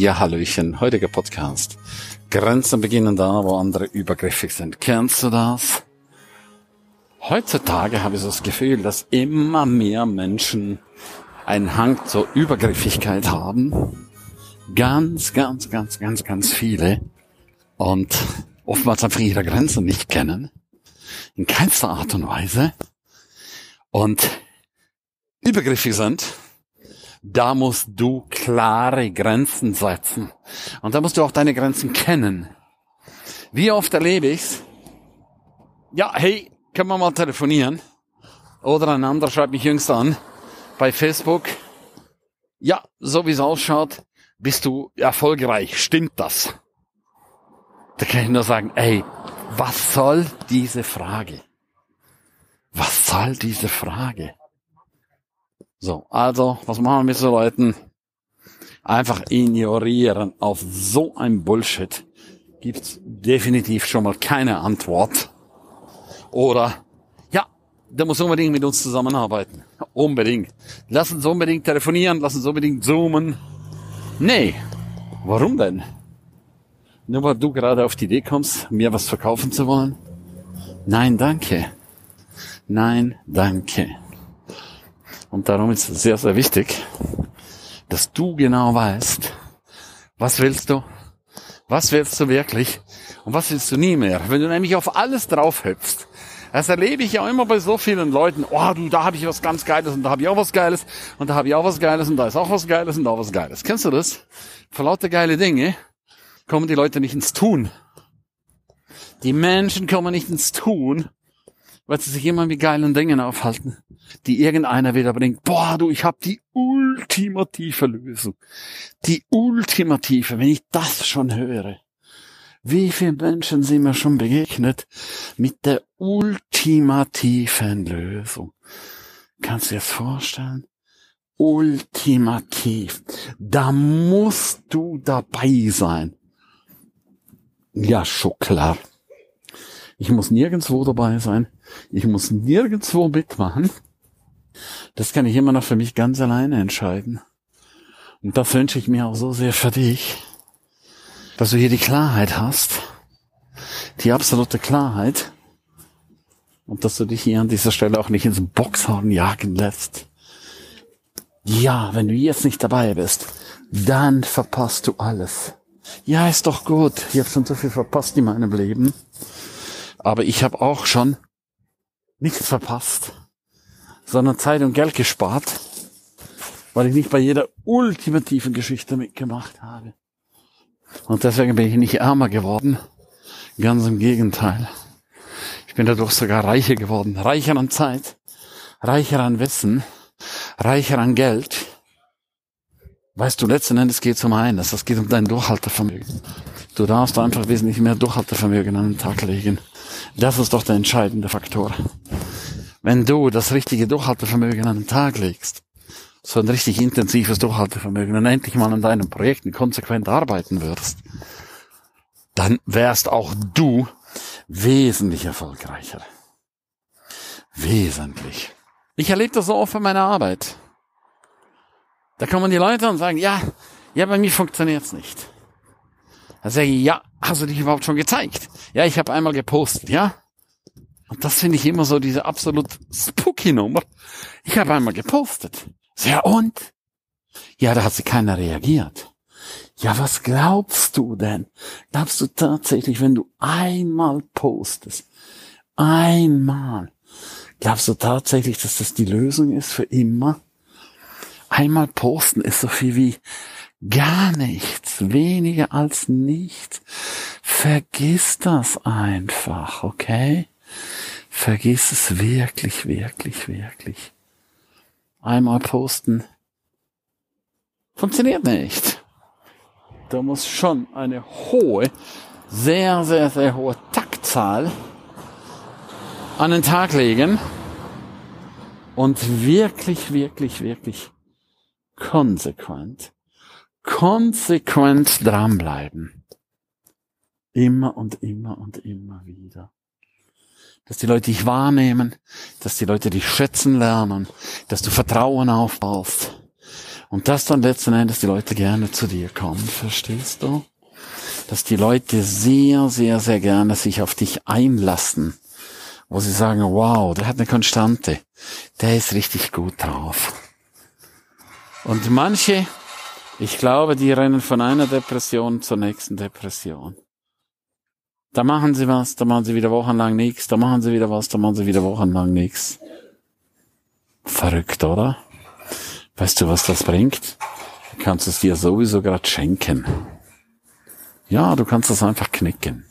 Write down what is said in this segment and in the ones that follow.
Ja, Hallöchen, heutiger Podcast. Grenzen beginnen da, wo andere übergriffig sind. Kennst du das? Heutzutage habe ich so das Gefühl, dass immer mehr Menschen einen Hang zur Übergriffigkeit haben. Ganz, ganz, ganz, ganz, ganz viele. Und oftmals einfach ihre Grenzen nicht kennen. In keinster Art und Weise. Und übergriffig sind da musst du klare Grenzen setzen. Und da musst du auch deine Grenzen kennen. Wie oft erlebe ich's? Ja, hey, können wir mal telefonieren? Oder ein anderer schreibt mich jüngst an bei Facebook. Ja, so wie es ausschaut, bist du erfolgreich. Stimmt das? Da kann ich nur sagen, ey, was soll diese Frage? Was soll diese Frage? So, also, was machen wir mit so Leuten? Einfach ignorieren auf so ein Bullshit gibt's definitiv schon mal keine Antwort. Oder, ja, der muss unbedingt mit uns zusammenarbeiten. Unbedingt. Lass uns unbedingt telefonieren, lass uns unbedingt zoomen. Nee. Warum denn? Nur weil du gerade auf die Idee kommst, mir was verkaufen zu wollen? Nein, danke. Nein, danke. Und darum ist es sehr, sehr wichtig, dass du genau weißt, was willst du, was willst du wirklich und was willst du nie mehr. Wenn du nämlich auf alles drauf hüpfst, das erlebe ich ja immer bei so vielen Leuten. Oh, du, da habe ich was ganz Geiles und da habe ich auch was Geiles und da habe ich auch was Geiles und da ist auch was Geiles und da was Geiles. Kennst du das? Vor lauter geile Dinge kommen die Leute nicht ins Tun. Die Menschen kommen nicht ins Tun, weil sie sich immer mit geilen Dingen aufhalten die irgendeiner wieder bringt. Boah, du, ich habe die ultimative Lösung. Die ultimative, wenn ich das schon höre. Wie viele Menschen sind mir schon begegnet mit der ultimativen Lösung? Kannst du dir das vorstellen? Ultimativ. Da musst du dabei sein. Ja, schon klar. Ich muss nirgendswo dabei sein. Ich muss nirgendswo mitmachen. Das kann ich immer noch für mich ganz alleine entscheiden. Und das wünsche ich mir auch so sehr für dich, dass du hier die Klarheit hast, die absolute Klarheit, und dass du dich hier an dieser Stelle auch nicht ins Boxhorn jagen lässt. Ja, wenn du jetzt nicht dabei bist, dann verpasst du alles. Ja, ist doch gut. Ich habe schon so viel verpasst in meinem Leben. Aber ich habe auch schon nichts verpasst sondern Zeit und Geld gespart, weil ich nicht bei jeder ultimativen Geschichte mitgemacht habe. Und deswegen bin ich nicht ärmer geworden. Ganz im Gegenteil. Ich bin dadurch sogar reicher geworden. Reicher an Zeit, reicher an Wissen, reicher an Geld. Weißt du, letzten Endes geht es um eines. Es geht um dein Durchhaltevermögen. Du darfst einfach wesentlich mehr Durchhaltevermögen an den Tag legen. Das ist doch der entscheidende Faktor wenn du das richtige Durchhaltevermögen an den Tag legst, so ein richtig intensives Durchhaltevermögen und endlich mal an deinen Projekten konsequent arbeiten würdest, dann wärst auch du wesentlich erfolgreicher. Wesentlich. Ich erlebe das so oft in meiner Arbeit. Da kommen die Leute und sagen, ja, ja, bei mir funktioniert's nicht. Da sage ich, ja, hast du dich überhaupt schon gezeigt? Ja, ich habe einmal gepostet, ja. Und das finde ich immer so diese absolut spooky Nummer. Ich habe einmal gepostet. Ja und? Ja, da hat sie keiner reagiert. Ja, was glaubst du denn? Glaubst du tatsächlich, wenn du einmal postest, einmal, glaubst du tatsächlich, dass das die Lösung ist für immer? Einmal posten ist so viel wie gar nichts, weniger als nichts. Vergiss das einfach, okay? Vergiss es wirklich, wirklich, wirklich. Einmal posten funktioniert nicht. Da muss schon eine hohe, sehr, sehr, sehr hohe Taktzahl an den Tag legen und wirklich, wirklich, wirklich konsequent, konsequent dranbleiben. Immer und immer und immer wieder dass die Leute dich wahrnehmen, dass die Leute dich schätzen lernen, dass du Vertrauen aufbaust. Und dass dann letzten Endes die Leute gerne zu dir kommen, verstehst du? Dass die Leute sehr, sehr, sehr gerne sich auf dich einlassen. Wo sie sagen, wow, der hat eine Konstante. Der ist richtig gut drauf. Und manche, ich glaube, die rennen von einer Depression zur nächsten Depression. Da machen sie was, da machen sie wieder wochenlang nichts, da machen sie wieder was, da machen sie wieder wochenlang nichts. Verrückt, oder? Weißt du, was das bringt? Du kannst es dir sowieso gerade schenken. Ja, du kannst das einfach knicken.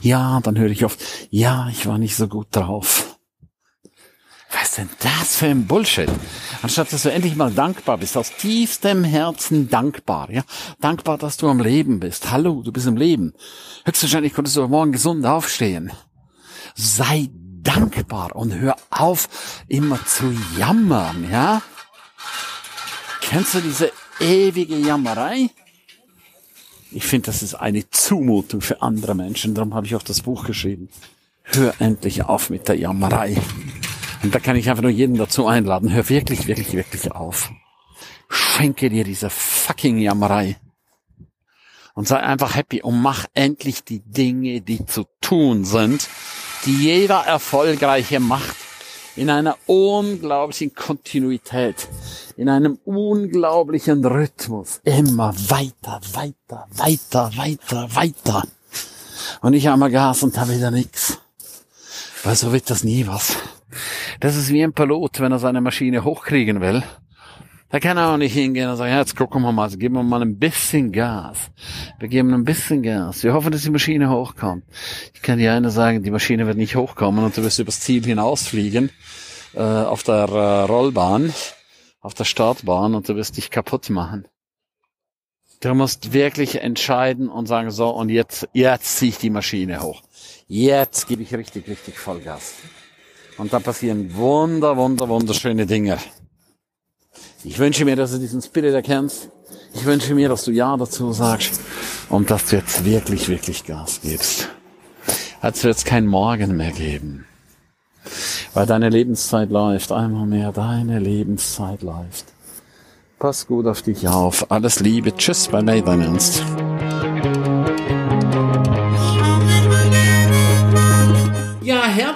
Ja, dann höre ich oft, ja, ich war nicht so gut drauf. Ist denn das für ein Bullshit? Anstatt dass du endlich mal dankbar bist, aus tiefstem Herzen dankbar, ja? Dankbar, dass du am Leben bist. Hallo, du bist im Leben. Höchstwahrscheinlich konntest du morgen gesund aufstehen. Sei dankbar und hör auf, immer zu jammern, ja? Kennst du diese ewige Jammerei? Ich finde, das ist eine Zumutung für andere Menschen. Darum habe ich auch das Buch geschrieben. Hör endlich auf mit der Jammerei. Und da kann ich einfach nur jeden dazu einladen. Hör wirklich, wirklich, wirklich auf. Schenke dir diese fucking Jammerei. Und sei einfach happy und mach endlich die Dinge, die zu tun sind, die jeder Erfolgreiche macht. In einer unglaublichen Kontinuität, in einem unglaublichen Rhythmus. Immer weiter, weiter, weiter, weiter, weiter. Und ich habe Gas und da wieder nix. Weil so wird das nie was. Das ist wie ein Pilot, wenn er seine Maschine hochkriegen will. Da kann er auch nicht hingehen und sagen, ja, jetzt gucken wir mal, also geben wir mal ein bisschen Gas. Wir geben ein bisschen Gas. Wir hoffen, dass die Maschine hochkommt. Ich kann dir eine sagen, die Maschine wird nicht hochkommen und du wirst übers Ziel hinausfliegen, äh, auf der äh, Rollbahn, auf der Startbahn und du wirst dich kaputt machen. Du musst wirklich entscheiden und sagen, so, und jetzt, jetzt ziehe ich die Maschine hoch. Jetzt gebe ich richtig, richtig Vollgas. Und da passieren wunder, wunder, wunderschöne Dinge. Ich wünsche mir, dass du diesen Spirit erkennst. Ich wünsche mir, dass du Ja dazu sagst und dass du jetzt wirklich, wirklich Gas gibst. Als wird es kein Morgen mehr geben. Weil deine Lebenszeit läuft. Einmal mehr, deine Lebenszeit läuft. Pass gut auf dich auf. Alles Liebe. Tschüss, bye bye, dein Ernst.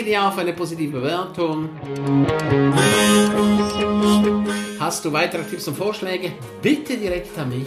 Danke dir für eine positive Bewertung. Hast du weitere Tipps und Vorschläge? Bitte direkt an mich.